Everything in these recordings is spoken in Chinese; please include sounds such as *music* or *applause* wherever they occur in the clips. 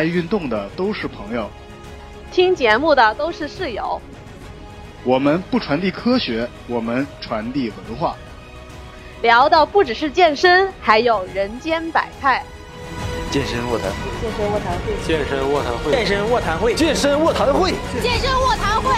爱运动的都是朋友，听节目的都是室友。我们不传递科学，我们传递文化。聊的不只是健身，还有人间百态。健身卧谈会，健身卧谈会，健身卧谈会，健身卧谈会，健身卧谈会，健身卧谈会。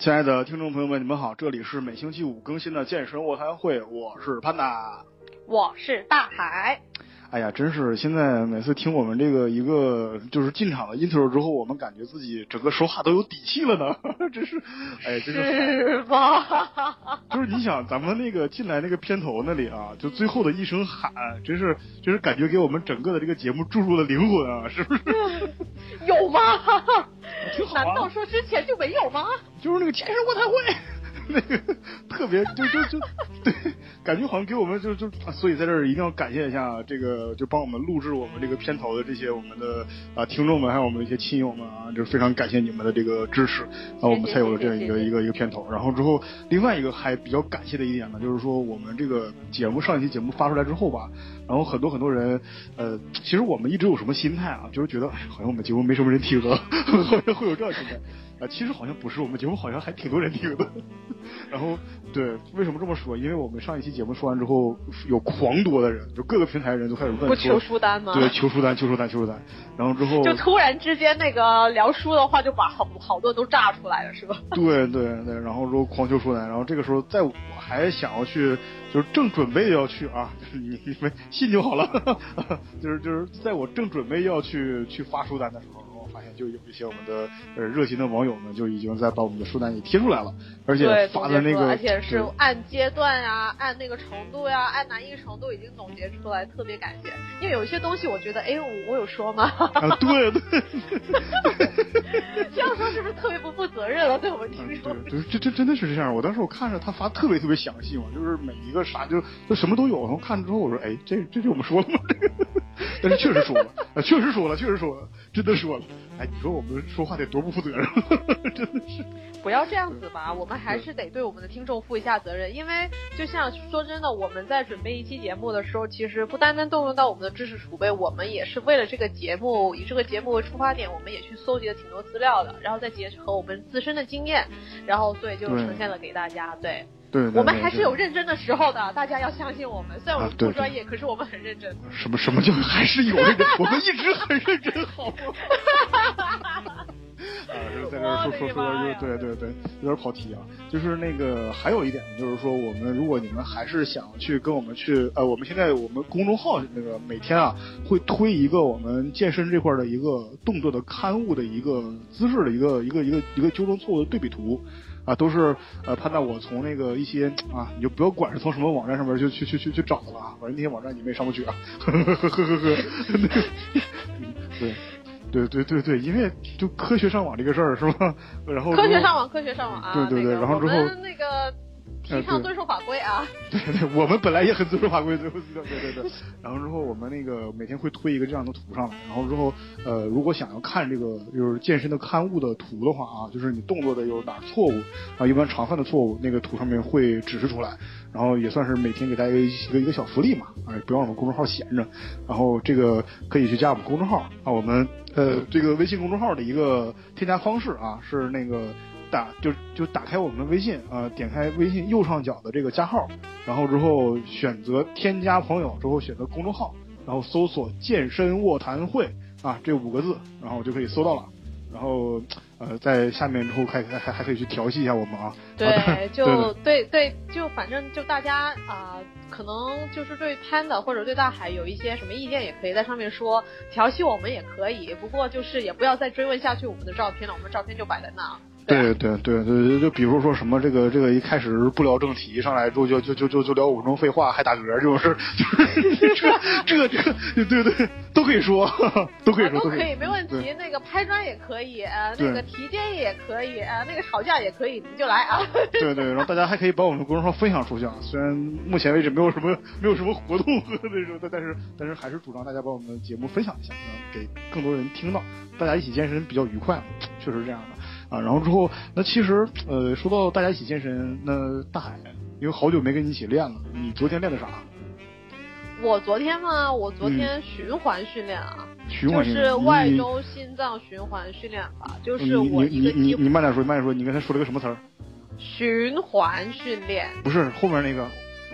亲爱的听众朋友们，你们好，这里是每星期五更新的健身卧谈会，我是潘达，我是大海。哎呀，真是现在每次听我们这个一个就是进场的 intro 之后，我们感觉自己整个说话都有底气了呢。*laughs* 真是，哎，真是。是吧？*laughs* 就是你想，咱们那个进来那个片头那里啊，就最后的一声喊，真是，真是感觉给我们整个的这个节目注入了灵魂啊，*laughs* 是不是？有吗？挺好啊难道说之前就没有吗？就是那个天生卧谈会，那个特别就就就对，感觉好像给我们就就，啊所以在这儿一定要感谢一下这个就帮我们录制我们这个片头的这些我们的啊听众们，还有我们的一些亲友们啊，就是非常感谢你们的这个支持，啊，我们才有了这样一个一个一个片头。然后之后，另外一个还比较感谢的一点呢，就是说我们这个节目上一期节目发出来之后吧，然后很多很多人，呃，其实我们一直有什么心态啊，就是觉得哎，好像我们节目没什么人听啊，*laughs* 好像会有这样心态。啊，其实好像不是，我们节目好像还挺多人听的。*laughs* 然后，对，为什么这么说？因为我们上一期节目说完之后，有狂多的人，就各个平台的人都开始问不求书单吗？对，求书单，求书单，求书单。然后之后，就突然之间那个聊书的话，就把好好多都炸出来了，是吧？对对对，然后之后狂求书单，然后这个时候，在我还想要去，就是正准备要去啊，*laughs* 你你们信就好了，*laughs* 就是就是在我正准备要去去发书单的时候。就有一些我们的呃热心的网友们就已经在把我们的书单给贴出来了，而且，发的那个，而且是按阶段呀、按那个程度呀、按难易程度已经总结出来，特别感谢。因为有一些东西，我觉得，哎，我我有说吗？啊，对对，这样说是不是特别不负责任了？对我们听众嗯，对对，这这真的是这样。我当时我看着他发特别特别详细嘛，就是每一个啥就就什么都有。然后看了之后我说，哎，这这就我们说了吗？这个，*laughs* 但是确实说了，啊，确实说了，确实说了，真的说了。哎，你说我们说话得多不负责任，*laughs* 真的是。不要这样子吧，我们还是得对我们的听众负一下责任，因为就像说真的，我们在准备一期节目的时候，其实不单单动用到我们的知识储备，我们也是为了这个节目，以这个节目为出发点，我们也去搜集了挺多资料的，然后再结合我们自身的经验，然后所以就呈现了给大家。对对，对我们还是有认真的时候的，大家要相信我们。虽然我们不专业，可是我们很认真。什么什么叫还是有认真？我们一直很认真，好吗？*laughs* 啊，是在这儿说说说我的妈呀的，对对对，有点跑题啊。就是那个还有一点，就是说我们如果你们还是想去跟我们去，呃，我们现在我们公众号那个每天啊会推一个我们健身这块的一个动作的刊物的一个姿势的一个一个一个一个纠正错误的对比图。啊，都是呃，判断我从那个一些啊，你就不要管是从什么网站上面就去去去去找的了啊，反正那些网站你们也上不去啊，*laughs* 呵呵呵呵呵呵，对。对对对对，因为就科学上网这个事儿是吧？*laughs* 然后科学上网，科学上网啊！对对对那个然后之后那个提倡遵守法规啊。*laughs* 对对，我们本来也很遵守法规，对对对对对。然后之后我们那个每天会推一个这样的图上来，然后之后呃，如果想要看这个就是健身的刊物的图的话啊，就是你动作的有哪儿错误啊，一般常犯的错误，那个图上面会指示出来，然后也算是每天给大家一个一个小福利嘛，哎，不让我们公众号闲着，然后这个可以去加我们公众号啊，我们呃这个微信公众号的一个添加方式啊是那个。打就就打开我们的微信啊、呃点开微信右上角的这个加号，然后之后选择添加朋友，之后选择公众号，然后搜索“健身卧谈会”啊这五个字，然后就可以搜到了。然后呃，在下面之后还还还还可以去调戏一下我们啊。啊 *laughs* 对，就对对对，就反正就大家啊、可能就是对 Panda 或者对大海有一些什么意见，也可以在上面说，调戏我们也可以，不过就是也不要再追问下去我们的照片了，我们的照片就摆在那。对啊对对对就比如说什么这个这个一开始不聊正题，上来之后就就就就就聊五分钟废话，还打嗝这种事儿，就是 *laughs* 这这这对对都可以说，都可以啊，说，可都可以，没问题。那个拍砖也可以，呃，那个提建议也可以，呃，那个吵架也可以，你就来啊。对对，然后大家还可以把我们的公众号分享出去啊。虽然目前为止没有什么没有什么活动 *laughs* 那种，但但是但是还是主张大家把我们的节目分享一下，嗯，给更多人听到，大家一起健身比较愉快，确实是这样的啊。然后之后，那其实呃，说到大家一起健身，那大海，因为好久没跟你一起练了，你昨天练的啥？我昨天嘛，我昨天循环训练啊，嗯循就是环训练外周心脏循环训练法，就是我你你你一个你你慢点说，慢点说，你刚才说了个什么词儿？循环训练，不是后面那个，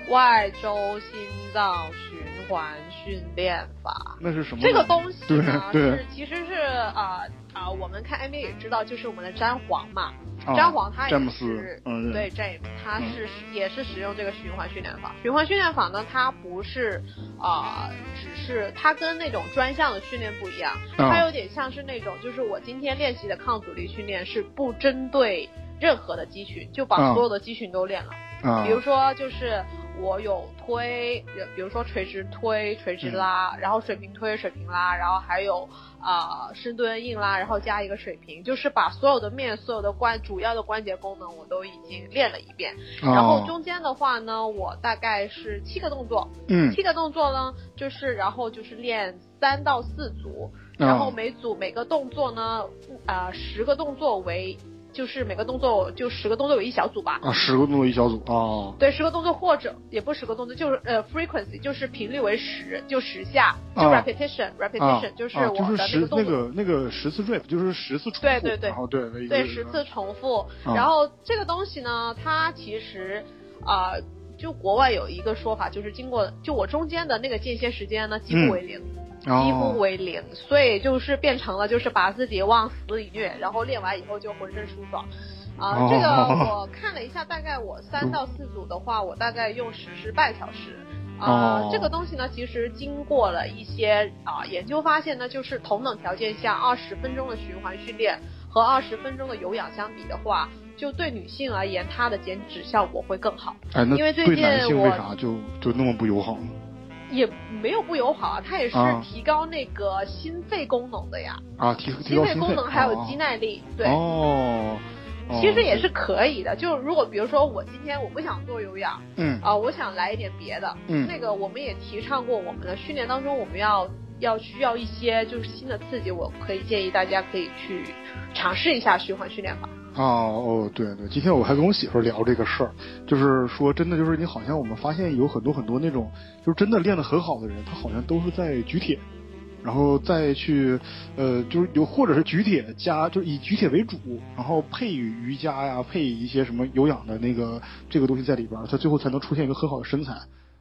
外周心脏循环训练法。那是什么？这个东西呢，对对是其实是啊啊、我们看 NBA 也知道，就是我们的詹皇嘛，啊詹皇他也是，嗯，对 James，他是、也是使用这个循环训练法。循环训练法呢，它不是啊、只是它跟那种专项的训练不一样，啊它有点像是那种，就是我今天练习的抗阻力训练是不针对任何的肌群，就把啊所有的肌群都练了。啊，比如说，就是我有推，比如说垂直推、垂直拉，然后水平推、水平拉，然后还有啊、深蹲、硬拉，然后加一个水平，就是把所有的面、所有的关主要的关节功能我都已经练了一遍。啊然后中间的话呢，我大概是七个动作，嗯七个动作呢，就是然后就是练三到四组，啊然后每组每个动作呢，啊、十个动作为，就是每个动作就十个动作为一小组吧。啊，十个动作一小组啊，对，十个动作或者也不十个动作，就是呃 frequency 就是频率为十，就十下，就啊 repetition、啊 repetition 就是啊我的就是十那那个动作。个那个十次 rep 就是十次重复，对对对然后对对，十次重复。啊然后这个东西呢，它其实啊、就国外有一个说法，就是经过就我中间的那个间歇时间呢，几乎为零。几乎哦为零，所以就是变成了就是把自己往死里虐，然后练完以后就浑身舒爽。啊、哦这个我看了一下，大概我三到四组的话，我大概用时是半小时。啊、哦这个东西呢，其实经过了一些啊、研究发现呢，就是同等条件下，二十分钟的循环训练和二十分钟的有氧相比的话，就对女性而言，它的减脂效果会更好。哎，那因为最近对男性为我啥就就那么不友好呢？也没有不友好啊，它也是啊。提高那个心肺功能的呀。啊，提提心肺。功能还有哦肌耐力，对，哦，哦其实也是可以的。就是如果比如说我今天我不想做有氧嗯。啊、我想来一点别的，嗯。那个我们也提倡过，我们的训练当中我们要要需要一些就是新的刺激，我可以建议大家可以去尝试一下。循环训练法。哦哦，对对，今天我还跟我媳妇聊这个事儿，就是说真的，就是你好像我们发现有很多很多那种，就是真的练得很好的人，他好像都是在举铁，然后再去，呃，就是有或者是举铁加，就是以举铁为主，然后配瑜伽呀，配一些什么有氧的那个这个东西在里边儿，他最后才能出现一个很好的身材。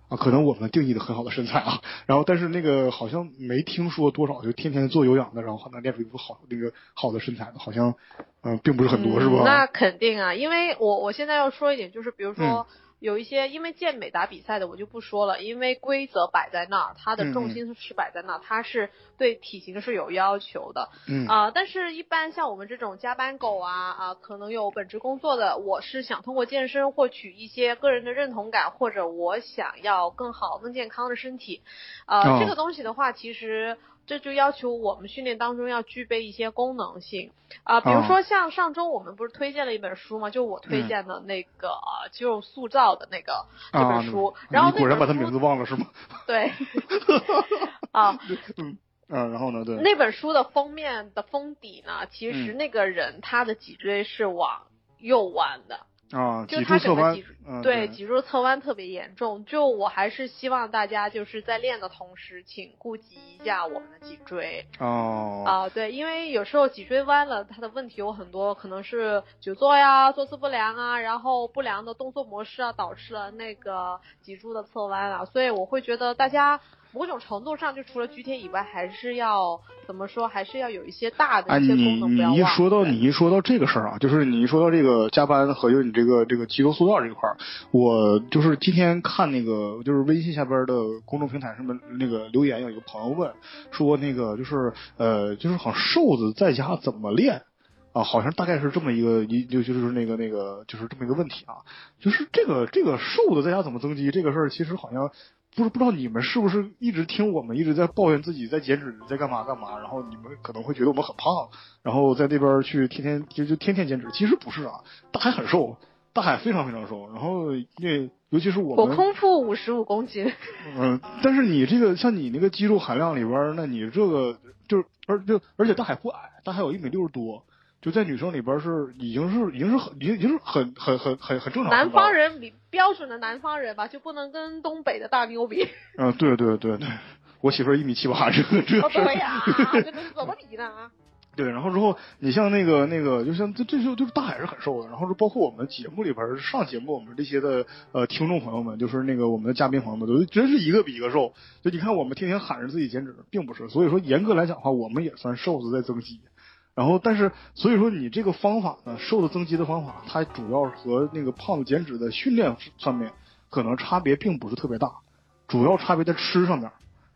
啊，可能我们定义的很好的身材啊，然后但是那个好像没听说多少就天天做有氧的，然后还能练出一副好那个好的身材的，好像嗯、呃并不是很多，是吧？嗯那肯定啊，因为我我现在要说一点，就是比如说。嗯有一些因为健美打比赛的我就不说了，因为规则摆在那儿，它的嗯重心是摆在那儿，它是对体型是有要求的。嗯啊、但是，一般像我们这种加班狗啊啊、可能有本职工作的，我是想通过健身获取一些个人的认同感，或者我想要更好、更健康的身体。呃，哦这个东西的话，其实这就要求我们训练当中要具备一些功能性啊、比如哦说像上周我们不是推荐了一本书吗？就我推荐的那个、呃肌肉塑造的那个这啊本书，然后你果然把他名字忘了是吗？*laughs* 对 *laughs* 啊。嗯嗯，然后呢？对，那本书的封面的封底呢，其实嗯那个人他的脊椎是往右弯的，啊，脊就他柱侧弯整个脊对，脊柱侧弯特别严重。就我还是希望大家就是在练的同时，请顾及一下我们的脊椎哦，啊、对，因为有时候脊椎弯了，它的问题有很多，可能是久坐呀、坐姿不良啊，然后不良的动作模式啊，导致了那个脊柱的侧弯啊。所以我会觉得大家。某种程度上，就除了举铁以外，还是要怎么说？还是要有一些大的哎，你一些功能，不要忘。你一说到你一说到这个事儿啊，就是你一说到这个加班和就是你这个这个肌肉塑造这一块儿，我就是今天看那个就是微信下边的公众平台上面那个留言，有一个朋友问说那个就是呃就是好像瘦子在家怎么练？啊，好像大概是这么一个一就就是那个那个就是这么一个问题啊，就是这个这个瘦子在家怎么增肌这个事儿，其实好像不是不知道你们是不是一直听我们一直在抱怨自己在减脂，在干嘛干嘛，然后你们可能会觉得我们很胖，然后在那边去天天就就天天减脂，其实不是啊，大海很瘦，大海非常非常瘦，然后那尤其是我们，我空腹五十五公斤，嗯，但是你这个像你那个肌肉含量里边，那你这个就是而就而且大海不矮，大海有一米六十多，就在女生里边是已经是已经是很已经是很很很很很正常。南方人比标准的南方人吧，就不能跟东北的大妞比。嗯，对对对对，我媳妇儿一米七八，这个这个对呀，*laughs* 这个是怎么比呢？对，然后之后你像那个那个，就像这这就就是大海是很瘦的，然后是包括我们节目里边上节目我们这些的呃听众朋友们，就是那个我们的嘉宾朋友们，都真是一个比一个瘦。就你看我们天天喊着自己减脂，并不是，所以说严格来讲的话，我们也算瘦子在增肌。然后但是所以说你这个方法呢，瘦的增肌的方法，它主要和那个胖子减脂的训练上面可能差别并不是特别大，主要差别在吃上面。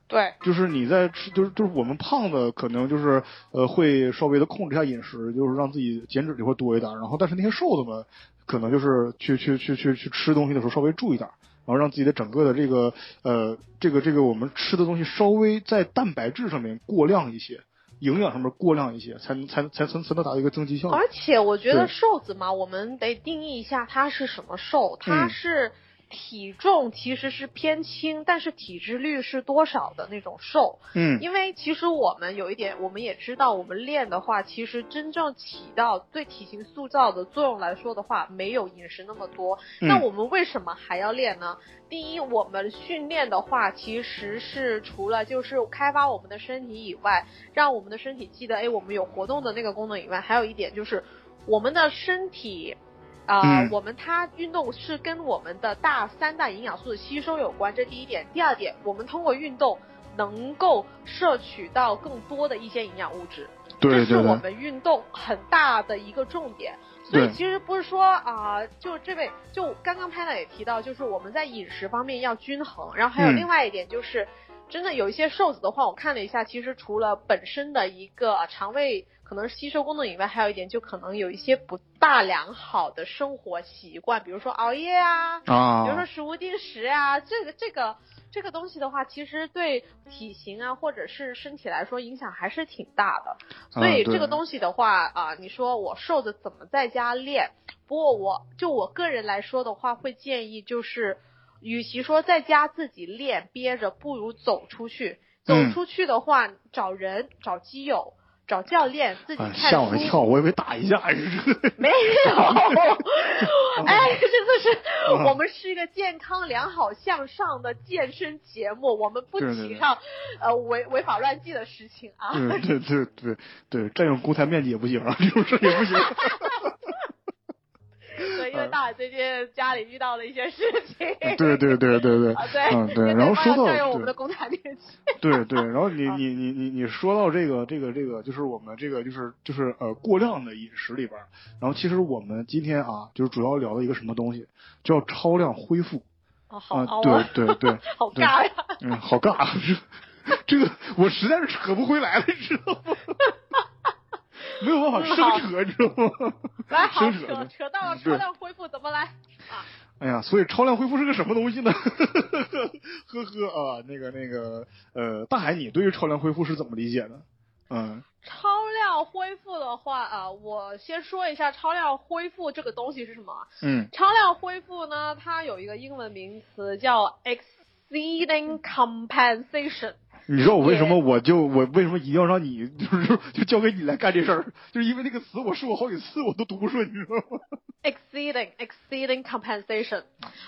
对，就是你在吃，就是就是我们胖子可能就是呃会稍微的控制一下饮食，就是让自己减脂就会多一点。然后但是那些瘦子们可能就是去去去去去吃东西的时候稍微注意点，然后让自己的整个的这个呃这个这个我们吃的东西稍微在蛋白质上面过量一些，营养上面过量一些，才能才才才才能达到一个增肌效果。而且我觉得瘦子嘛，我们得定义一下它是什么瘦，它是。体重其实是偏轻，但是体脂率是多少的那种瘦？嗯，因为其实我们有一点，我们也知道，我们练的话，其实真正起到对体型塑造的作用来说的话，没有饮食那么多。那我们为什么还要练呢？第一，我们训练的话，其实是除了就是开发我们的身体以外，让我们的身体记得，哎，我们有活动的那个功能以外，还有一点就是我们的身体。啊，我们它运动是跟我们的大三大营养素的吸收有关，这第一点。第二点，我们通过运动能够摄取到更多的一些营养物质，这是我们运动很大的一个重点。所以其实不是说啊，就这位就刚刚拍的也提到，就是我们在饮食方面要均衡。然后还有另外一点就是，真的有一些瘦子的话，我看了一下，其实除了本身的一个肠胃。可能吸收功能以外，还有一点就可能有一些不大良好的生活习惯，比如说熬夜啊，啊，比如说食物定时啊，这个这个这个东西的话，其实对体型啊或者是身体来说影响还是挺大的。所以这个东西的话啊，你说我瘦子怎么在家练？不过我就我个人来说的话，会建议就是，与其说在家自己练憋着，不如走出去。走出去的话，找人找基友。找教练自己看吓我一跳，我以为打一架没有 *laughs* *laughs* 哎，真的是，我们是一个健康、良好、向上的健身节目，我们不提倡呃违违法乱纪的事情啊。对对对对对，占用公台面积也不行啊，这种事也不行。*laughs* 对，因为大海最近家里遇到了一些事情。对对对对对。啊对。嗯对，*laughs* 然后说到我们的公台面积。对对，然后你 *laughs* 你你你你说到这个这个这个，就是我们这个就是就是呃过量的饮食里边，然后其实我们今天啊，就是主要聊的一个什么东西，叫超量恢复。哦好啊。对对对。*laughs* 好尬呀。嗯，好尬，这个我实在是扯不回来了，你知道吗？没有办法生扯，你知道吗？来，好扯，扯到了超量恢复怎么来啊？哎呀，所以超量恢复是个什么东西呢？*laughs* 呵呵啊，那个那个呃，大海，你对于超量恢复是怎么理解的？嗯，超量恢复的话啊，我先说一下超量恢复这个东西是什么。嗯，超量恢复呢，它有一个英文名词叫 exceeding compensation。你知道我为什么我就我为什么一定要让你就是就交给你来干这事儿？就是因为那个词我试过好几次我都读不顺，你知道吗？Exceeding exceeding compensation，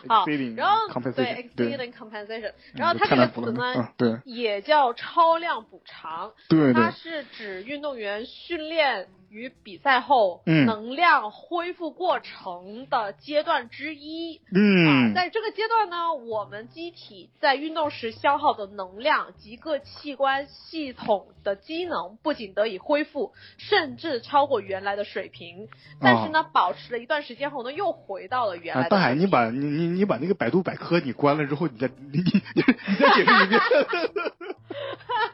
好，然后对 exceeding compensation，然后它这个词呢，对，也叫超量补偿，对，它是指运动员训练。与比赛后能量恢复过程的阶段之一。嗯，在这个阶段呢，我们机体在运动时消耗的能量及各器官系统的机能不仅得以恢复，甚至超过原来的水平。但是呢，保持了一段时间后呢，又回到了原来。大海，你把你你你把那个百度百科你关了之后，你再你你你再解释一遍。*laughs*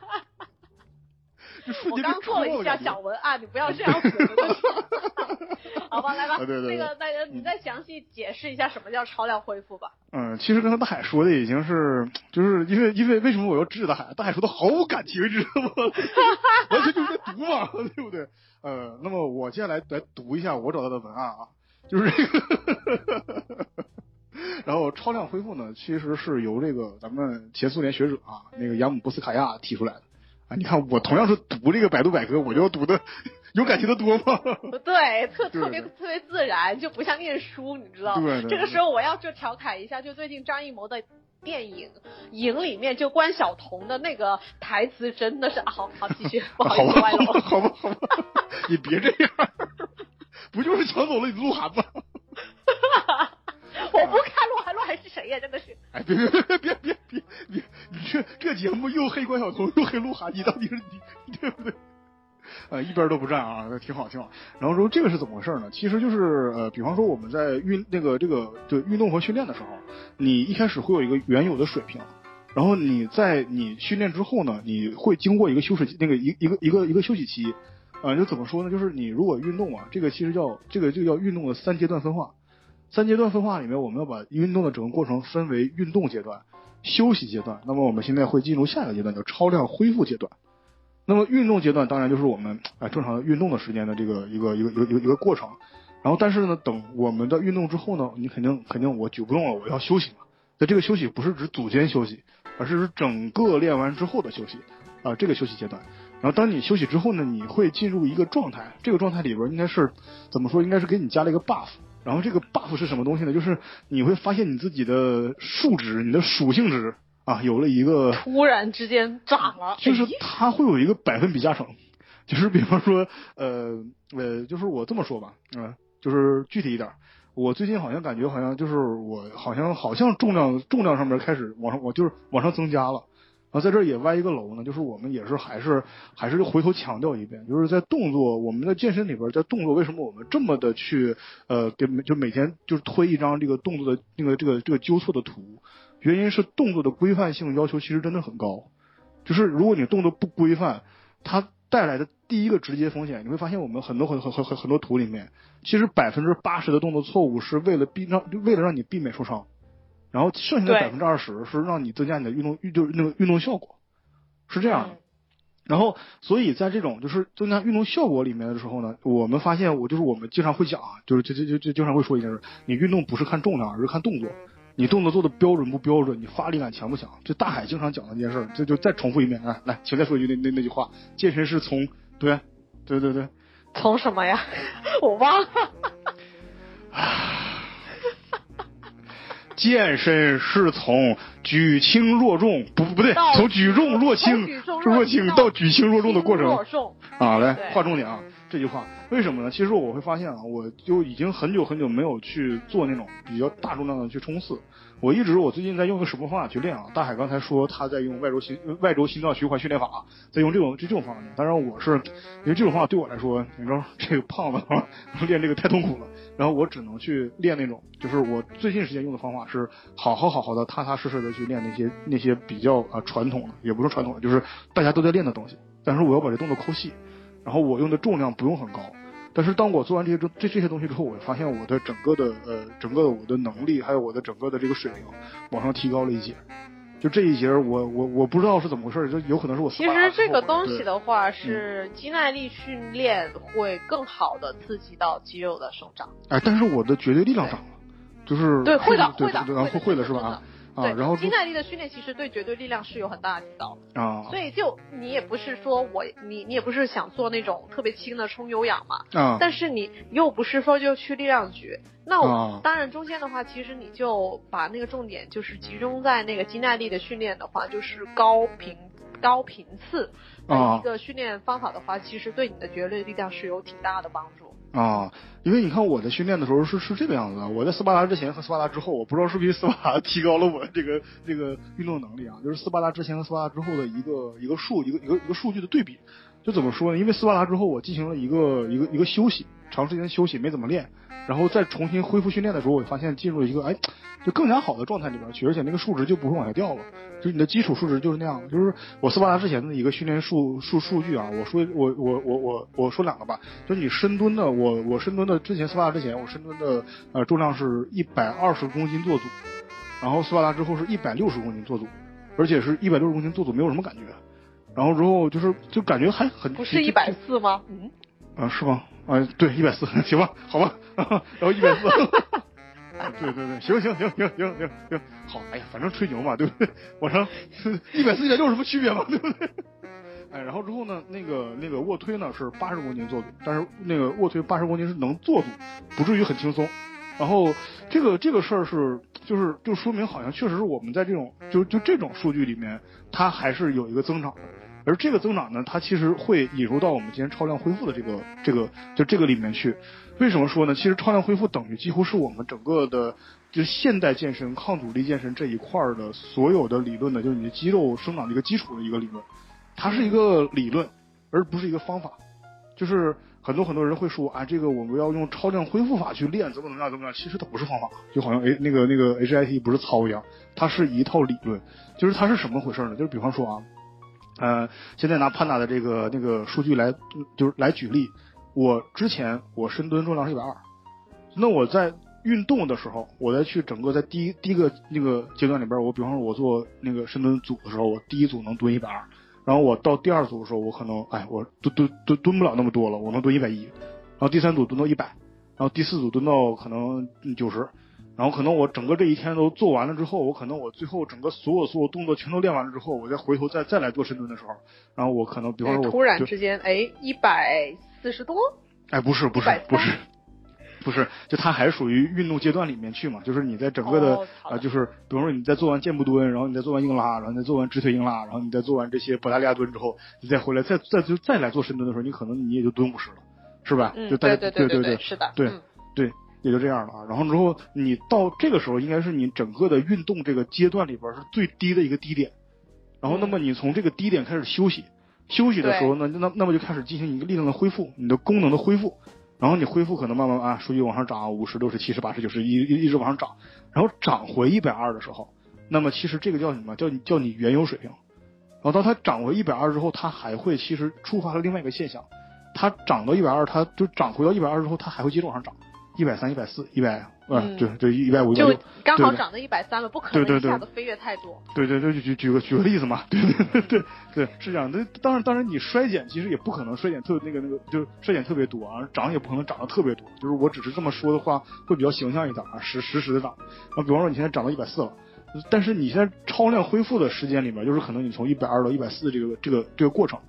我刚做了一下小文案，你不要这样子。*laughs* 好吧，来吧，那个那个，你再详细解释一下什么叫超量恢复吧。嗯，其实刚才大海说的已经是，就是因为因为为什么我要治大海？大海说的毫无感情，知道吗？*laughs* 完全就是在读嘛，对不对？呃，那么我接下来来读一下我找到的文案啊，就是这个。*laughs* 然后超量恢复呢，其实是由这个咱们前苏联学者啊，那个亚姆波斯卡亚提出来的。啊，你看我同样是读这个百度百科，我就要读的 *laughs* 有感情的多吗？对，特特别特别自然，就不像念书，你知道吗？对对这个时候我要就调侃一下，就最近张艺谋的。电影《影》里面就关晓彤的那个台词真的是啊，好好继续，*laughs* 不好好意思歪吧，楼。好吧，好吧，你别这样，不就是抢走了你的鹿晗吗？*laughs* *laughs* 我不看鹿晗，鹿晗是谁呀？真的是，哎，别别别别别别，你这这节目又黑关晓彤，又黑鹿晗，你到底是你对不对？*laughs* 呃，一边都不站啊，挺好挺好。然后说这个是怎么回事呢？其实就是呃，比方说我们在运那个这个对运动和训练的时候，你一开始会有一个原有的水平，然后你在你训练之后呢，你会经过一个休息那个一一个一个一个休息期，啊，就怎么说呢？就是你如果运动啊，这个其实叫这个就叫运动的三阶段分化。三阶段分化里面，我们要把运动的整个过程分为运动阶段、休息阶段。那么我们现在会进入下一个阶段，叫超量恢复阶段。那么运动阶段当然就是我们啊、呃正常的运动的时间的这个一个一个一个一个一个过程。然后但是呢，等我们的运动之后呢，你肯定肯定我举不动了，我要休息嘛。那这个休息不是指组间休息，而是指整个练完之后的休息啊、这个休息阶段。然后当你休息之后呢，你会进入一个状态，这个状态里边应该是怎么说？应该是给你加了一个 buff。然后这个 buff 是什么东西呢？就是你会发现你自己的数值、你的属性值啊，有了一个突然之间涨了，*laughs* 就是哎它会有一个百分比加成，就是比方说，呃呃，就是我这么说吧，嗯、就是具体一点，我最近好像感觉好像就是我好像好像重量重量上面开始往上，我就是往上增加了。然后在这儿也歪一个楼呢，就是我们也是还是还是回头强调一遍，就是在动作我们的健身里边，在动作为什么我们这么的去呃给就每天就是推一张这个动作的那个这个这个纠错的图，原因是动作的规范性要求其实真的很高。就是如果你动作不规范，它带来的第一个直接风险，你会发现我们很多很很很很很多图里面，其实百分之八十的动作错误是为了避让为了让你避免受伤，然后剩下的对百分之二十是让你增加你的运动运就是那个运动效果，是这样的。嗯然后，所以在这种就是增加运动效果里面的时候呢，我们发现我就是我们经常会讲啊，就是就就就就经常会说一件事，你运动不是看重量，而是看动作。你动作做的标准不标准，你发力感强不强？这大海经常讲的一件事，这就再重复一遍啊！来，请再说一句那那那句话：健身是从对对对对，从什么呀？*laughs* 我忘了。健身是从举轻若重，不不对，从举重若轻若轻到到举轻若重的过程啊！来对划重点啊！这句话为什么呢？其实我会发现啊，我就已经很久很久没有去做那种比较大重量的去冲刺。我一直我最近在用一个什么方法去练啊？大海刚才说他在用外轴心外轴心脏循环训练法，在用这种这种方法。当然我是因为这种方法对我来说，你知道 *laughs* 这个胖子啊练这个太痛苦了。然后我只能去练那种，就是我最近时间用的方法是好好好好的踏踏实实的去练那些那些比较啊、传统的，也不是传统的，就是大家都在练的东西。但是我要把这动作抠细，然后我用的重量不用很高。但是当我做完这些这这些东西之后，我发现我的整个的呃整个的我的能力，还有我的整个的这个水平往上提高了一截。就这一节，我我我不知道是怎么回事，就有可能是我其实这个东西的话是肌耐力训练会更好的刺激到肌肉的生长。哎，但是我的绝对力量涨了，就是对，会的，对会的，会的是吧？对，然后肌耐力的训练其实对绝对力量是有很大的提高。啊所以就你也不是说我你你也不是想做那种特别轻的冲有氧嘛，啊但是你又不是说就去力量举，那当然中间的话，其实你就把那个重点就是集中在那个肌耐力的训练的话，就是高频高频次的啊一个训练方法的话，其实对你的绝对力量是有挺大的帮助。啊，因为你看我在训练的时候是是这个样子的，我在斯巴达之前和斯巴达之后，我不知道是不是斯巴达提高了我这个这个运动能力啊，就是斯巴达之前和斯巴达之后的一个一个数一个一个一个数据的对比，就怎么说呢？因为斯巴达之后我进行了一个一个一个休息，长时间休息没怎么练，然后再重新恢复训练的时候，我发现进入了一个哎就更加好的状态里边去，而且那个数值就不会往下掉了，就是你的基础数值就是那样的。就是我斯巴达之前的一个训练数数数据啊，我说我我我我我说两个吧，就是你深蹲的，我我深蹲的之前斯巴达之前我深蹲的呃重量是一百二十公斤做组，然后斯巴达之后是一百六十公斤做组，而且是一百六十公斤做组没有什么感觉，然后之后就是就感觉还很不是一百四吗？嗯，啊，是吗？啊，对，一百四，*laughs* 行吧，好吧，然后一百四，*laughs* 对对对，行行行行行行行，好，哎呀，反正吹牛嘛，对不对？往上一百四一百六有什么区别嘛，对不对？*laughs* 哎，然后之后呢，那个那个卧推呢是八十公斤做组，但是那个卧推八十公斤是能做组，不至于很轻松。然后这个这个事儿是就是就说明好像确实是我们在这种就就这种数据里面，它还是有一个增长的。而这个增长呢，它其实会引入到我们今天超量恢复的这个这个就这个里面去。为什么说呢？其实超量恢复等于几乎是我们整个的就现代健身、抗阻力健身这一块儿的所有的理论的，就是你的肌肉生长的一个基础的一个理论。它是一个理论，而不是一个方法。就是很多很多人会说啊，这个我们要用超量恢复法去练，怎么怎么样，怎么样？其实它不是方法，就好像哎那个那个 HIT 不是操一样，它是一套理论。就是它是什么回事呢？就是比方说啊，呃，现在拿潘达的这个那个数据来，就是来举例。我之前我深蹲重量是一百二，那我在运动的时候，我再去整个在第一第一个那个阶段里边，我比方说我做那个深蹲组的时候，我第一组能蹲一百二。然后我到第二组的时候，我可能哎，我蹲蹲蹲蹲不了那么多了，我能蹲一百一。然后第三组蹲到一百，然后第四组蹲到可能九十。然后可能我整个这一天都做完了之后，我可能我最后整个所有所有动作全都练完了之后，我再回头再再来做深蹲的时候，然后我可能比方说我突然之间哎一百四十多，哎不是不是不是。不是，就它还是属于运动阶段里面去嘛，就是你在整个的啊，就是比如说你在做完箭步蹲，然后你再做完硬拉，然后你再做完直腿硬拉，然后你再做完这些博大利亚蹲之后，你再回来再再就再来做深蹲的时候，你可能你也就蹲五十了，是吧？嗯，对对对对对，是的，对对，也就这样了啊。然后之后你到这个时候，应该是你整个的运动这个阶段里边是最低的一个低点，然后那么你从这个低点开始休息，休息的时候呢，那那么就开始进行一个力量的恢复，你的功能的恢复。然后你恢复可能慢慢啊，数据往上涨，五十、六十、七十、八十、九十，一一一直往上涨，然后涨回一百二的时候，那么其实这个叫什么？叫你叫你原有水平。然后当它涨回一百二之后，它还会其实触发了另外一个现象，它涨到一百二，它就涨回到一百二之后，它还会接着往上涨，一百三、一百四、一百。嗯，对对，一百五就刚好涨到一百三了，不可能一下子飞跃太多。对对对，举举个举个例子嘛，对对对对对，是这样。那当然当然，你衰减其实也不可能衰减特那个那个，就是衰减特别多啊，涨也不可能涨得特别多。就是我只是这么说的话，会比较形象一点啊，实实时的涨。啊，比方说你现在涨到一百四了，但是你现在超量恢复的时间里面，就是可能你从一百二到一百四这个这个这个过程，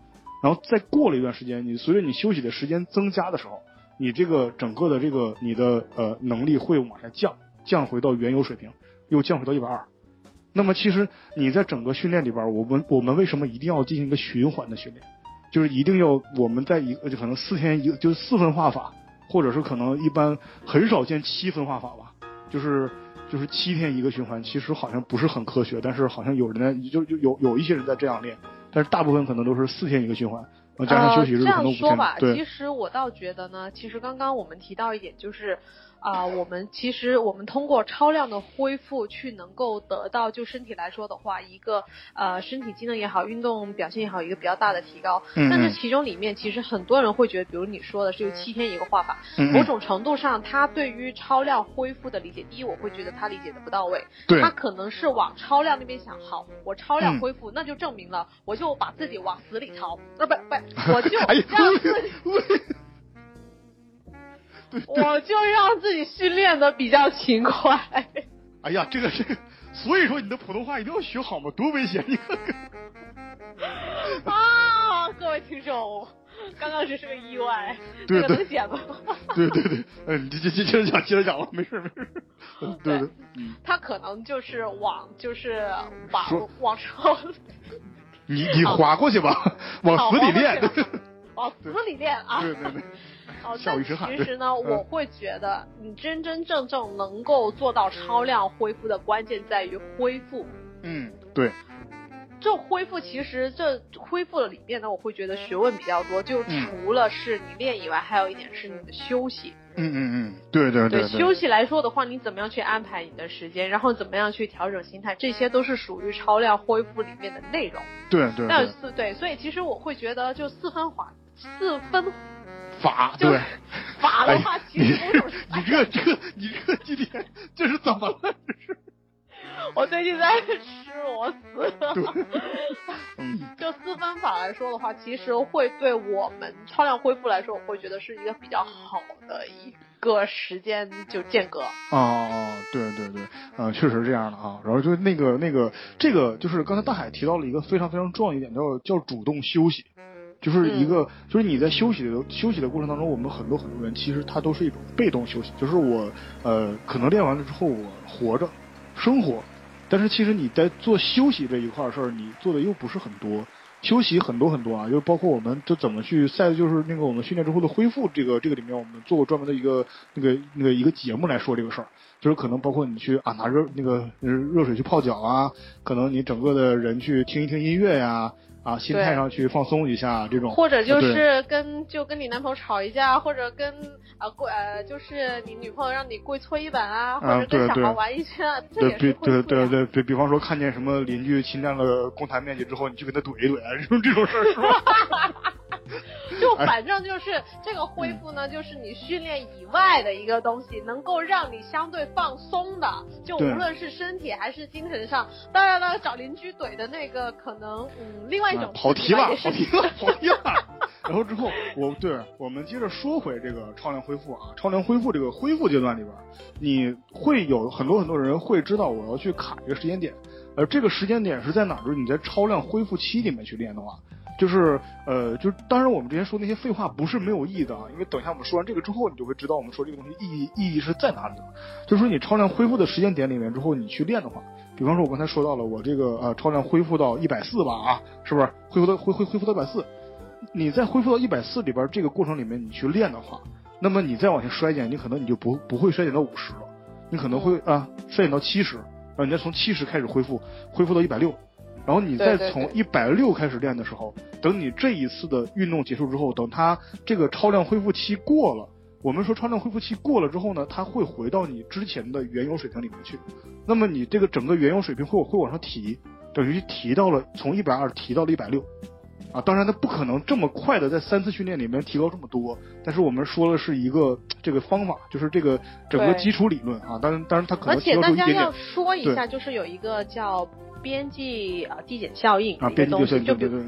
然后再过了一段时间，你随着你休息的时间增加的时候，你这个整个的这个你的呃能力会往下降。降回到原有水平，又降回到一百二。那么其实你在整个训练里边，我们我们为什么一定要进行一个循环的训练？就是一定要我们在一个就可能四天一就是四分化法，或者是可能一般很少见七分化法吧。就是就是七天一个循环，其实好像不是很科学，但是好像有人在就就有有一些人在这样练，但是大部分可能都是四天一个循环，加上休息日可能五天。这样说吧，其实我倒觉得呢，其实刚刚我们提到一点就是。啊，我们其实我们通过超量的恢复去能够得到，就身体来说的话，一个呃身体机能也好，运动表现也好，一个比较大的提高。嗯。但是其中里面其实很多人会觉得，比如你说的是有七天一个画法，某种程度上他对于超量恢复的理解，第一我会觉得他理解的不到位。对。他可能是往超量那边想，好，我超量恢复，那就证明了我就把自己往死里操，啊不不，我就 *laughs* 让自己。*laughs* 我就让自己训练的比较勤快。哎呀，这个这个，所以说你的普通话一定要学好嘛，多危险！你看看。*laughs* 啊，各位听众，刚刚只是个意外，这个能剪吗？对 *laughs* 对对，嗯，接接接着讲，接着讲吧，没事没事。对对，他可能就是往就是往往上。你你划过去吧，往死里练。往死里练啊！对对对。*laughs* 哦，但其实呢，我会觉得你真真正正能够做到超量恢复的关键在于恢复。嗯，对。这恢复其实这恢复的里面呢，我会觉得学问比较多。就除了是你练以外，还有一点是你的休息。嗯嗯嗯，对对对。对休息来说的话，你怎么样去安排你的时间，然后怎么样去调整心态，这些都是属于超量恢复里面的内容。对对。那是对，所以其实我会觉得，就四分化四分。法对，法的话其实。你这这你这今天这是怎么了？这是。*laughs* 我最近在吃螺丝。*laughs* 就四分法来说的话，其实会对我们超量恢复来说，我会觉得是一个比较好的一个时间就间隔。哦哦，对对对，呃，确实是这样的啊。然后就那个那个这个，就是刚才大海提到了一个非常非常重要一点，叫叫主动休息。就是一个，就是你在休息的休息的过程当中，我们很多很多人其实他都是一种被动休息，就是我呃可能练完了之后我活着生活，但是其实你在做休息这一块事儿，你做的又不是很多。休息很多很多啊，就包括我们就怎么去赛，就是那个我们训练之后的恢复，这个这个里面我们做过专门的一个那个那个一个节目来说这个事儿，就是可能包括你去啊拿热那个热水去泡脚啊，可能你整个的人去听一听音乐呀。啊，心态上去放松一下，这种或者就是跟就跟你男朋友吵一架，或者跟啊跪呃，就是你女朋友让你跪搓衣板啊，或者跟小孩玩一圈，这也是对对对对，比方说看见什么邻居侵占了公摊面积之后，你去跟他怼一怼啊，这种这种事儿是吧？*laughs* *laughs* 就反正就是这个恢复呢，就是你训练以外的一个东西，能够让你相对放松的，就无论是身体还是精神上。当然了，找邻居怼的那个可能，嗯，另外一种跑题了，跑题了，跑题了。然后之后，我对我们接着说回这个超量恢复啊，超量恢复这个恢复阶段里边，你会有很多很多人会知道我要去卡一个时间点，而这个时间点是在哪？就是你在超量恢复期里面去练的话。就是呃，就当然我们之前说那些废话不是没有意义的啊，因为等一下我们说完这个之后，你就会知道我们说这个东西意义意义是在哪里了。就是说你超量恢复的时间点里面之后，你去练的话，比方说我刚才说到了我这个呃超量恢复到一百四吧啊，是不是恢复到恢恢恢复到一百四？你在恢复到一百四里边这个过程里面你去练的话，那么你再往下衰减，你可能你就不不会衰减到五十了，你可能会啊衰减到七十，然后你再从七十开始恢复，恢复到一百六。然后你再从一百六开始练的时候，等你这一次的运动结束之后，等它这个超量恢复期过了，我们说超量恢复期过了之后呢，它会回到你之前的原有水平里面去。那么你这个整个原有水平会会往上提，等于提到了从一百二提到了一百六，啊，当然它不可能这么快的在三次训练里面提高这么多。但是我们说的是一个这个方法，就是这个整个基础理论啊。当然，当然它可能。而且大家要说一下，就是有一个叫。边际啊递减效应一个东西，就比如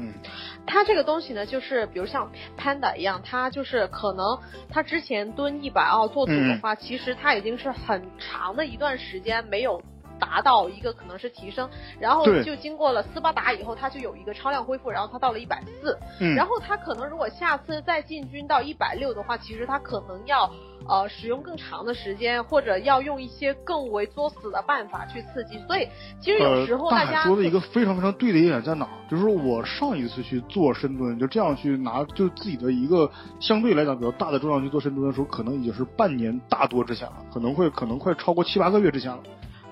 它这个东西呢，就是比如像 Panda 一样，它就是可能它之前蹲一百二做组的话，其实它已经是很长的一段时间没有达到一个可能是提升，然后就经过了斯巴达以后，它就有一个超量恢复，然后它到了一百四，然后它可能如果下次再进军到一百六的话，其实它可能要。呃，使用更长的时间，或者要用一些更为作死的办法去刺激，所以其实有时候大家说的一个非常非常对的一点在哪？就是我上一次去做深蹲，就这样去拿就自己的一个相对来讲比较大的重量去做深蹲的时候，可能已经是半年大多之前了，可能会可能快超过七八个月之前了。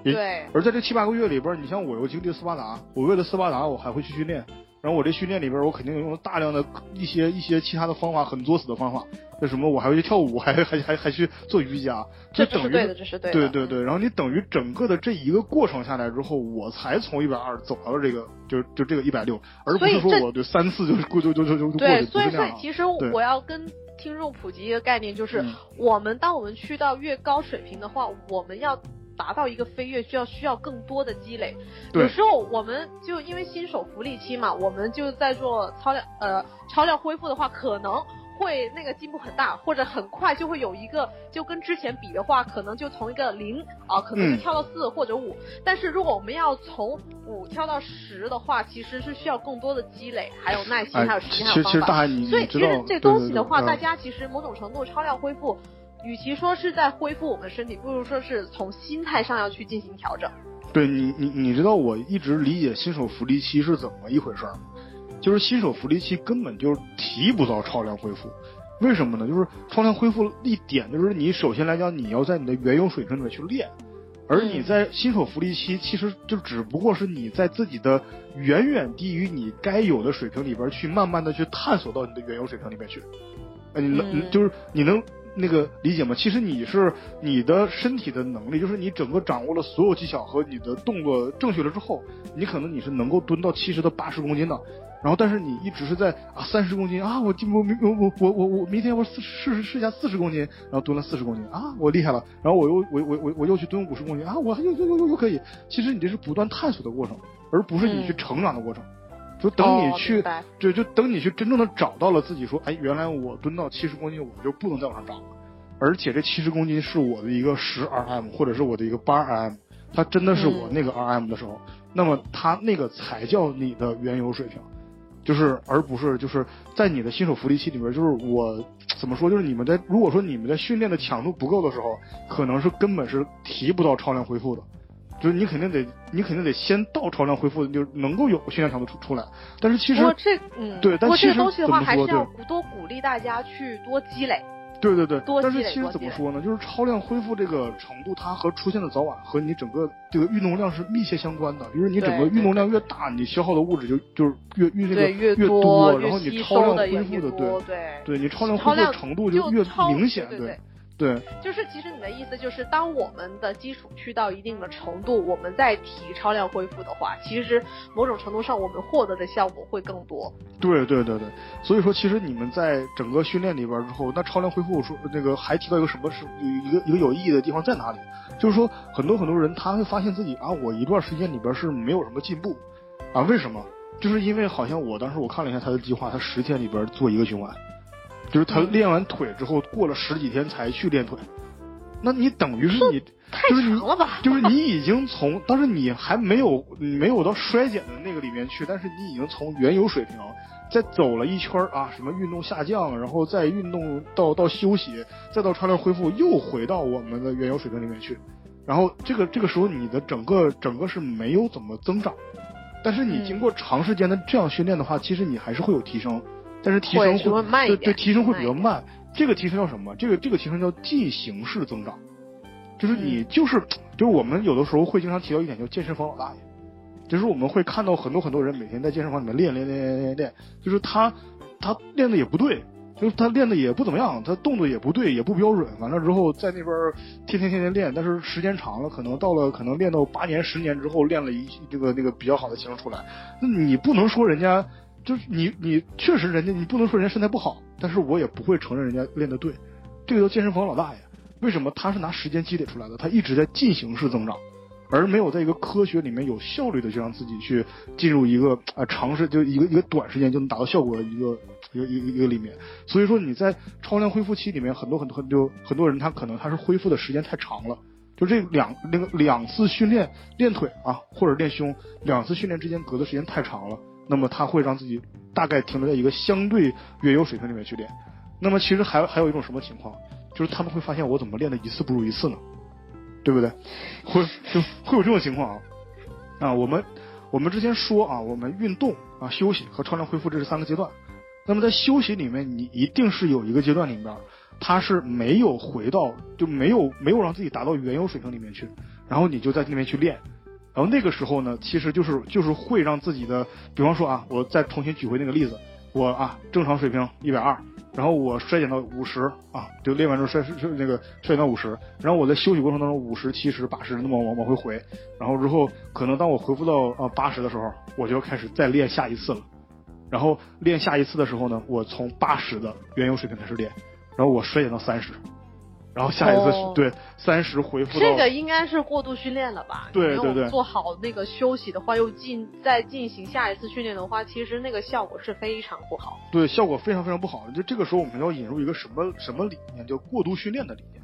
对。而在这七八个月里边，你像我又经历斯巴达，我为了斯巴达，我还会去训练。然后我这训练里边，我肯定用了大量的一些一些其他的方法，很作死的方法。那什么，我还会去跳舞，还还还还去做瑜伽，这等于对这是对的。对对对，然后你等于整个的这一个过程下来之后，我才从一百二走到了这个，就就这个一百六，而不是说我就三次就就就就就就过对，所以所以其实我要跟听众普及一个概念，就是我们当我们去到越高水平的话，我们要。达到一个飞跃需要需要更多的积累，有时候我们就因为新手福利期嘛，我们就在做超量呃超量恢复的话，可能会那个进步很大，或者很快就会有一个就跟之前比的话，可能就从一个零啊，可能就跳到四或者五。但是如果我们要从五跳到十的话，其实是需要更多的积累，还有耐心，还有时间，还有方法。所以其实这东西的话，大家其实某种程度超量恢复。与其说是在恢复我们身体，不如说是从心态上要去进行调整。对你，你你知道我一直理解新手福利期是怎么一回事吗？就是新手福利期根本就提不到超量恢复，为什么呢？就是超量恢复一点就是你首先来讲你要在你的原有水平里面去练，而你在新手福利期其实就只不过是你在自己的远远低于你该有的水平里边去慢慢的去探索到你的原有水平里面去，你能就是你能。那个理解吗？其实你是你的身体的能力，就是你整个掌握了所有技巧和你的动作正确了之后，你可能你是能够蹲到七十到八十公斤的。然后但是你一直是在啊三十公斤啊，我我明我我我我我明天我试试试一下四十公斤，然后蹲了四十公斤啊，我厉害了，然后我又我我我我又去蹲五十公斤啊，我又又又又又可以。其实你这是不断探索的过程，而不是你去成长的过程。就等你哦去明白，就就等你去真正的找到了自己，说，哎，原来我蹲到七十公斤，我就不能再往上涨了，而且这七十公斤是我的一个十 RM 或者是我的一个八 RM，它真的是我那个 RM 的时候，那么它那个才叫你的原有水平，就是而不是就是在你的新手福利期里面，就是我怎么说，就是你们在如果说你们在训练的强度不够的时候，可能是根本是提不到超量恢复的。就是你肯定得，你肯定得先到超量恢复，就能够有训练强度出出来。但是其实这嗯，对但其实东西的话，怎么说还是要对多鼓励大家去多积累。对对对，多但是其实怎么说呢？就是超量恢复这个程度，它和出现的早晚和你整个这个运动量是密切相关的。就是你整个运动量越大，你消耗的物质就就是越越这个，越多，越然后你超量恢复的，对对，你超量恢复的程度就越明显，对对对就是其实你的意思就是，当我们的基础去到一定的程度，我们再提超量恢复的话，其实某种程度上我们获得的效果会更多。对对对对，所以说其实你们在整个训练里边之后，那超量恢复说那个还提到一个什么是一个一个有意义的地方在哪里？就是说很多很多人他会发现自己啊，我一段时间里边是没有什么进步啊，为什么？就是因为好像我当时我看了一下他的计划，他十天里边做一个循环，就是他嗯练完腿之后过了十几天才去练腿，那你等于是你太就是你长了吧？就是你已经从，当时你还没有没有到衰减的那个里面去，但是你已经从原有水平再走了一圈啊，什么运动下降，然后再运动到到休息，再到超量恢复，又回到我们的原有水平里面去。然后这个这个时候你的整个整个是没有怎么增长，但是你嗯经过长时间的这样训练的话，其实你还是会有提升，但是提升会会慢一对对提升会比较慢慢。这个提升叫什么？这个这个提升叫进行式增长。就是你就是、就是我们有的时候会经常提到一点，叫健身房老大爷。就是我们会看到很多很多人每天在健身房里面练练练练练练，就是他他练的也不对，就是他练的也不怎么样，他动作也不对，也不标准。完了之后在那边天天天天练，但是时间长了，可能到了可能练到八年十年之后，练了一这个那个比较好的形出来。那你不能说人家就是你你确实人家你不能说人家身材不好，但是我也不会承认人家练的对。这个叫健身房老大爷。为什么他是拿时间积累出来的？他一直在进行式增长，而没有在一个科学里面有效率的去让自己去进入一个啊、呃、长时就一个一个短时间就能达到效果的一个一个一个一个里面。所以说你在超量恢复期里面，很多很多很多很多人他可能他是恢复的时间太长了，就这两那个两次训练练腿啊或者练胸两次训练之间隔的时间太长了，那么他会让自己大概停留在一个相对原有水平里面去练。那么其实还还有一种什么情况？就是他们会发现我怎么练的一次不如一次呢，对不对？会就会有这种情况啊。啊，我们我们之前说啊，我们运动啊、休息和超量恢复这是三个阶段。那么在休息里面，你一定是有一个阶段里面，它是没有回到就没有没有让自己达到原有水平里面去，然后你就在那边去练。然后那个时候呢，其实就是就是会让自己的，比方说啊，我再重新举回那个例子，我啊正常水平一百二。然后我衰减到五十啊，就练完之后衰衰那个衰减到五十，然后我在休息过程当中五十、七十、八十那么往往回回，然后之后可能当我恢复到啊八十的时候，我就要开始再练下一次了。然后练下一次的时候呢，我从八十的原有水平开始练，然后我衰减到三十，然后下一次、哦对三十恢复这个应该是过度训练了吧？对对对做好那个休息的话，又进再进行下一次训练的话，其实那个效果是非常不好。对，效果非常非常不好。就这个时候，我们要引入一个什么什么理念，叫过度训练的理念。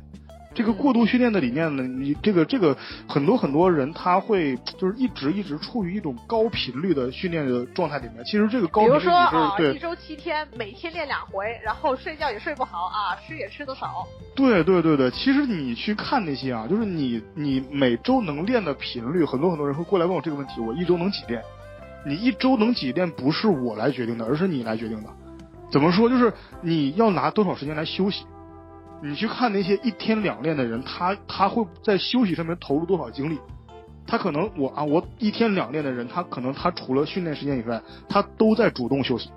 这个过度训练的理念呢，你这个这个很多很多人他会就是一直一直处于一种高频率的训练的状态里面。其实这个高比如频率你是、说啊，一周七天，每天练两回，然后睡觉也睡不好啊，吃也吃得少。对对对对，其实你去看那些啊，就是你你每周能练的频率，很多很多人会过来问我这个问题：我一周能几练？你一周能几练不是我来决定的，而是你来决定的。怎么说？就是你要拿多少时间来休息。你去看那些一天两练的人，他他会在休息上面投入多少精力？他可能我啊，我一天两练的人，他可能他除了训练时间以外，他都在主动休息。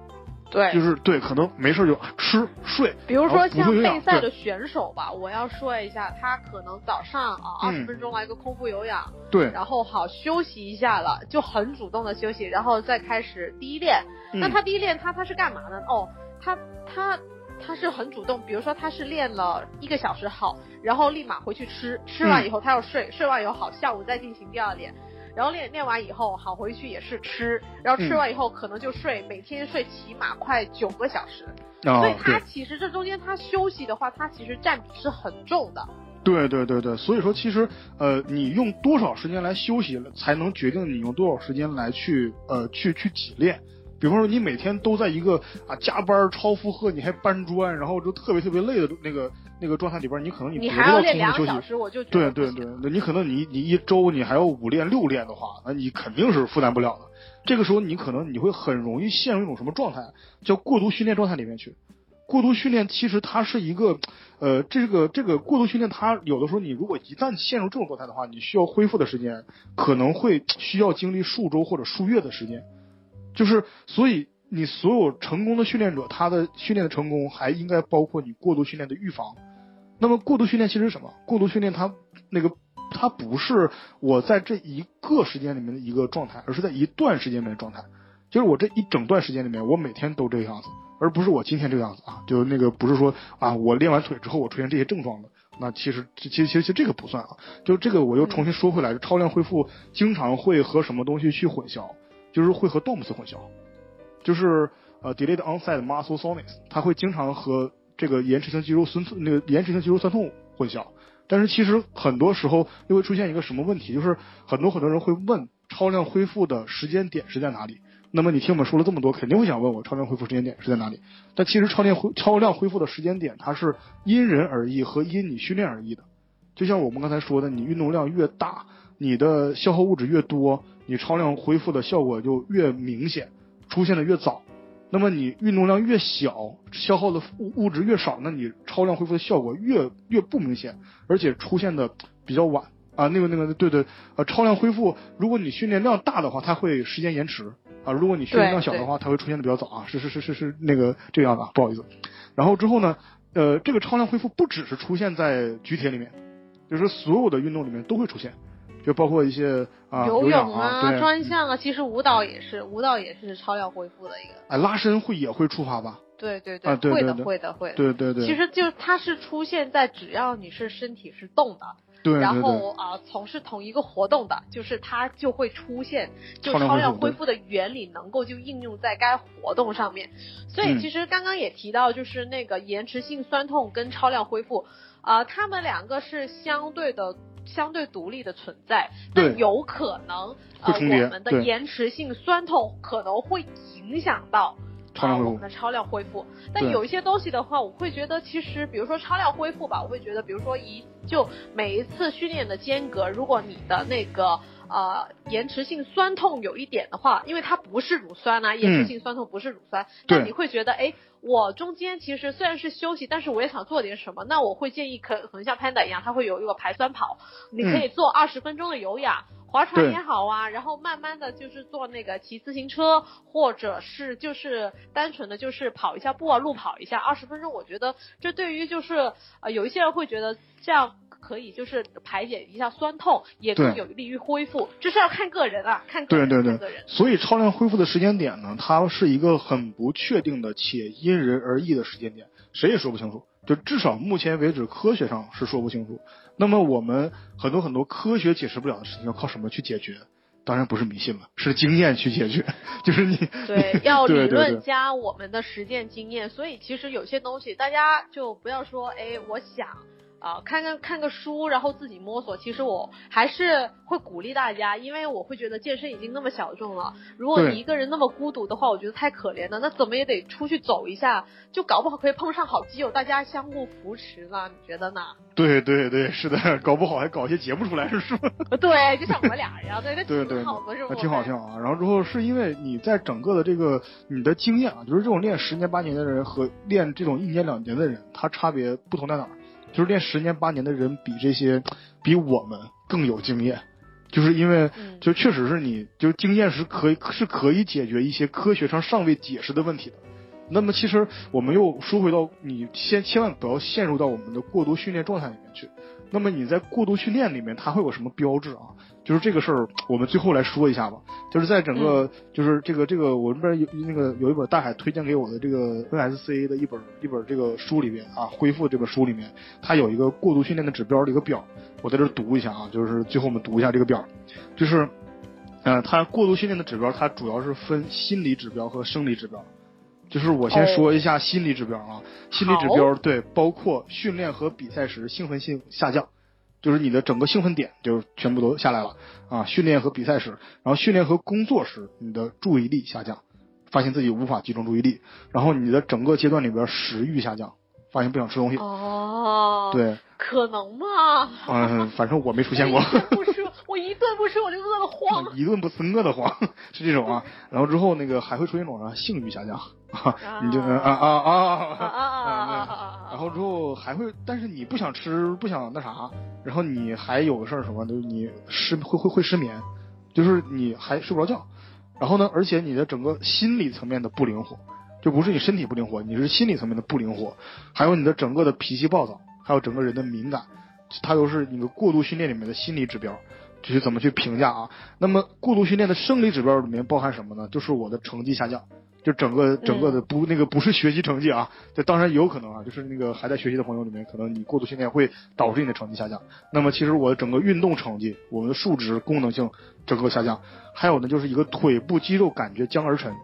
对，就是对，可能没事就吃睡。比如说像备赛的选手吧，我要说一下，他可能早上啊二十嗯分钟来个空腹有氧，对，然后好休息一下了，就很主动的休息，然后再开始第一练。那嗯他第一练他他是干嘛呢？哦，他他他是很主动，比如说他是练了一个小时好，然后立马回去吃，吃完以后他要睡，睡完以后好下午再进行第二练。然后练练完以后，好回去也是吃，然后吃嗯完以后可能就睡，每天睡起码快九个小时，啊所以，他，其实这中间他休息的话，他其实占比是很重的。对对对对，所以说其实呃，你用多少时间来休息，才能决定你用多少时间来去呃去去挤练。比方说，你每天都在一个啊加班超负荷，你还搬砖，然后就特别特别累的那个那个状态里边，你可能你得不到你还要练充分休息。两个小时，我就对对对，那你可能你你一周你还要五练六练的话，那你肯定是负担不了的。这个时候你可能你会很容易陷入一种什么状态，叫过度训练状态里面去。过度训练其实它是一个，呃，这个这个过度训练，它有的时候你如果一旦陷入这种状态的话，你需要恢复的时间可能会需要经历数周或者数月的时间。就是所以你所有成功的训练者，他的训练的成功还应该包括你过度训练的预防。那么过度训练其实是什么？过度训练它那个它不是我在这一个时间里面的一个状态，而是在一段时间里面的状态。就是我这一整段时间里面，我每天都这个样子，而不是我今天这个样子啊。就那个不是说啊，我练完腿之后我出现这些症状了。那其实其实其实其实这个不算啊。就这个我又重新说回来，超量恢复经常会和什么东西去混淆，就是会和 DOMS 混淆，就是呃 delayed onset muscle soreness，它会经常和这个延迟性肌肉酸痛那个延迟性肌肉酸痛混淆。但是其实很多时候又会出现一个什么问题，就是很多很多人会问超量恢复的时间点是在哪里？那么你听我们说了这么多，肯定会想问我超量恢复时间点是在哪里？但其实超量恢超量恢复的时间点，它是因人而异和因你训练而异的。就像我们刚才说的，你运动量越大，你的消耗物质越多，你超量恢复的效果就越明显，出现的越早。那么你运动量越小，消耗的物物质越少，那你超量恢复的效果越越不明显，而且出现的比较晚啊。那个那个对对，呃，超量恢复，如果你训练量大的话，它会时间延迟啊；如果你训练量小的话，它会出现的比较早啊。是是是是是那个这个样子啊，不好意思。然后之后呢，呃，这个超量恢复不只是出现在举铁里面，就是所有的运动里面都会出现，就包括一些啊游泳泳啊，专项啊，其实舞蹈也是，舞蹈也是超量恢复的一个。哎，拉伸会也会触发吧？对对啊对会的对对会的会的。对对对，其实就它是出现在只要你是身体是动的，对对对然后啊、从事同一个活动的，就是它就会出现，就超量恢复的原理能够就应用在该活动上面。所以嗯其实刚刚也提到，就是那个延迟性酸痛跟超量恢复，啊、它们两个是相对的。相对独立的存在，对。但有可能呃，我们的延迟性酸痛可能会影响到啊、超我们的超量恢复。但有一些东西的话，我会觉得其实，比如说超量恢复吧，我会觉得，比如说一就每一次训练的间隔，如果你的那个呃延迟性酸痛有一点的话，因为它不是乳酸啊，延迟性酸痛不是乳酸，那、对你会觉得，哎，我中间其实虽然是休息，但是我也想做点什么，那我会建议可可能像 Panda 一样，它会有一个排酸跑，你可以做二十分钟的有氧。划船也好啊，然后慢慢的就是做那个骑自行车，或者是就是单纯的就是跑一下步啊，路跑一下，二十分钟，我觉得这对于就是呃有一些人会觉得这样可以就是排解一下酸痛，也更对有利于恢复，这是要看个人啊，看个人，对对对个人。所以超量恢复的时间点呢，它是一个很不确定的且因人而异的时间点，谁也说不清楚。就至少目前为止，科学上是说不清楚。那么我们很多很多科学解释不了的事情，要靠什么去解决？当然不是迷信了，是经验去解决。*laughs* 就是你对，*laughs* 要理论加我们的实践经验，所以其实有些东西大家就不要说，哎，我想啊、看看看个书，然后自己摸索。其实我还是会鼓励大家，因为我会觉得健身已经那么小众了，如果你一个人那么孤独的话，我觉得太可怜了。那怎么也得出去走一下，就搞不好可以碰上好基友，大家相互扶持呢？你觉得呢？*laughs* 对对对，是的，搞不好还搞一些节目出来，是吧？对，就像我们俩一样，对，那对对挺好的，是不是？那挺好，挺好啊。然后之后是因为你在整个的这个你的经验啊，就是这种练十年八年的人和练这种一年两年的人，他差别不同在哪儿？就是练十年八年的人比这些比我们更有经验，就是因为嗯就确实是你就经验是可以是可以解决一些科学上尚未解释的问题的。那么其实我们又说回到你先千万不要陷入到我们的过度训练状态里面去。那么你在过度训练里面，它会有什么标志啊？就是这个事儿，我们最后来说一下吧。就是在整个，就是这个这个，我这边有那个有一本大海推荐给我的这个 NSCA 的一本一本这个书里边啊，恢复这本书里面，它有一个过度训练的指标的一个表，我在这读一下啊，就是最后我们读一下这个表，就是，呃，它过度训练的指标，它主要是分心理指标和生理指标。就是我先说一下心理指标啊，心理指标对，包括训练和比赛时兴奋性下降，就是你的整个兴奋点就全部都下来了啊。训练和比赛时，然后训练和工作时，你的注意力下降，发现自己无法集中注意力，然后你的整个阶段里边食欲下降，发现不想吃东西哦，对，可能吗？嗯，反正我没出现过。一顿不吃，我一顿不吃我就饿得慌。一顿不吃饿得慌是这种啊。然后之后那个还会出现一种啊性欲下降，你就啊啊啊啊啊啊啊！然后之后还会，但是你不想吃不想那啥，然后你还有个事儿什么，就是你失会会会失眠，就是你还睡不着觉。然后呢，而且你的整个心理层面的不灵活。就不是你身体不灵活，你是心理层面的不灵活，还有你的整个的脾气暴躁，还有整个人的敏感，它都是你的过度训练里面的心理指标。就是怎么去评价啊？那么过度训练的生理指标里面包含什么呢？就是我的成绩下降，就整个整个的不、那个不是学习成绩啊，这当然有可能啊，就是那个还在学习的朋友里面，可能你过度训练会导致你的成绩下降。那么其实我的整个运动成绩，我们的数值功能性整个下降，还有呢就是一个腿部肌肉感觉僵而沉。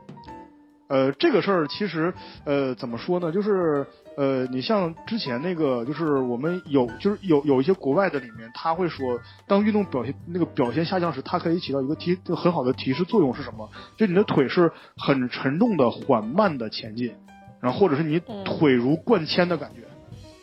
呃，这个事儿其实呃怎么说呢？就是呃，你像之前那个，就是我们有就是有有一些国外的里面，他会说，当运动表现那个表现下降时，它可以起到一个提很好的提示作用是什么？就你的腿是很沉重的、缓慢的前进，然后或者是你腿如灌铅的感觉。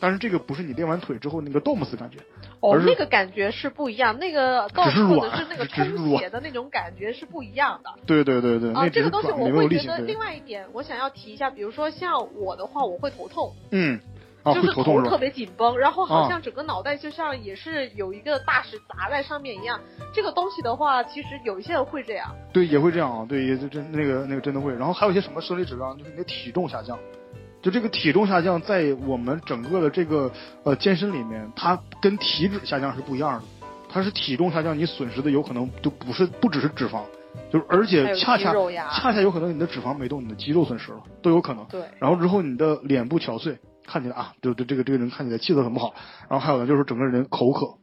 但是这个不是你练完腿之后那个 DOMS 感觉，哦那个感觉是不一样，那个只是或者是那个充血的那种感觉是不一样的。对对对对，啊，这个东西我会觉得另外一点，我想要提一下，比如说像我的话，我会头痛，嗯，啊就是会头？特别紧绷，然后好啊像整个脑袋就像也是有一个大石砸在上面一样。这个东西的话，其实有一些人会这样。对，也会这样啊，对，也就真那个那个真的会。然后还有一些什么生理指标，就是你的体重下降。就这个体重下降，在我们整个的这个呃健身里面，它跟体脂下降是不一样的。它是体重下降，你损失的有可能就不是不只是脂肪，就是而且恰恰恰恰有可能你的脂肪没动，你的肌肉损失了，都有可能。对，然后之后你的脸部憔悴，看起来啊，对对，这个这个人看起来气色很不好。然后还有呢，就是整个人口渴，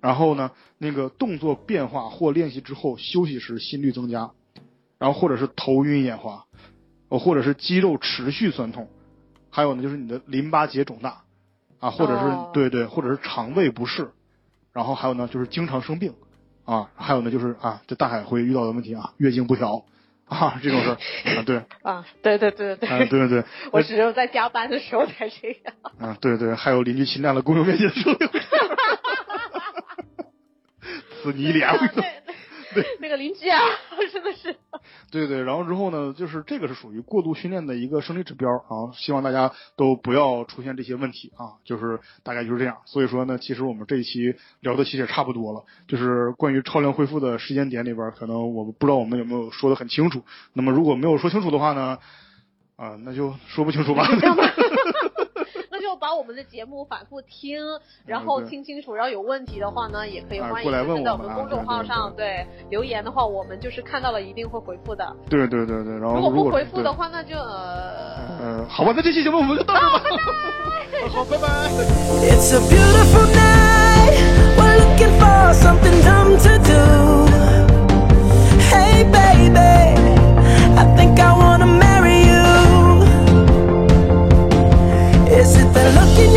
然后呢，那个动作变化或练习之后休息时心率增加，然后或者是头晕眼花，呃，或者是肌肉持续酸痛，还有呢就是你的淋巴结肿大，啊，或者是、哦对对，或者是肠胃不适，然后还有呢就是经常生病，啊，还有呢就是啊，这大海会遇到的问题啊，月经不调。啊，这种事儿啊，*laughs* 对，啊，对对对对啊，对对对，*laughs* 我只有在加班的时候才这样。*laughs* 啊，对对，还有邻居侵占了公用面积的时候也会这样，呲你一脸。对，那个邻居啊。对对，然后之后呢，就是这个是属于过度训练的一个生理指标啊，希望大家都不要出现这些问题啊，就是大概就是这样。所以说呢，其实我们这一期聊的其实也差不多了，就是关于超量恢复的时间点里边，可能我不知道我们有没有说的很清楚。那么如果没有说清楚的话呢，啊，那就说不清楚吧。*laughs* 把我们的节目反复听，然后听清楚，然后有问题的话呢，也可以啊欢迎在我我们公众号上对留言的话，我们就是看到了一定会回复的。对对对对，然后如果不回复的话，那就呃。呃，好吧，那这期节目我们就到这儿吧。*laughs* 好，拜拜。It's a beautiful night. We're looking for something dumb to do. Hey, baby, I think I Looking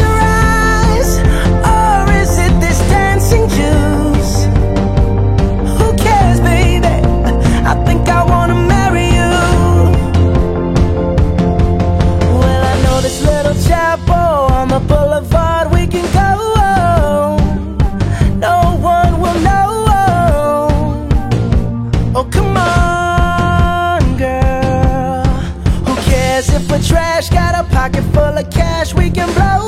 full of cash we can blow.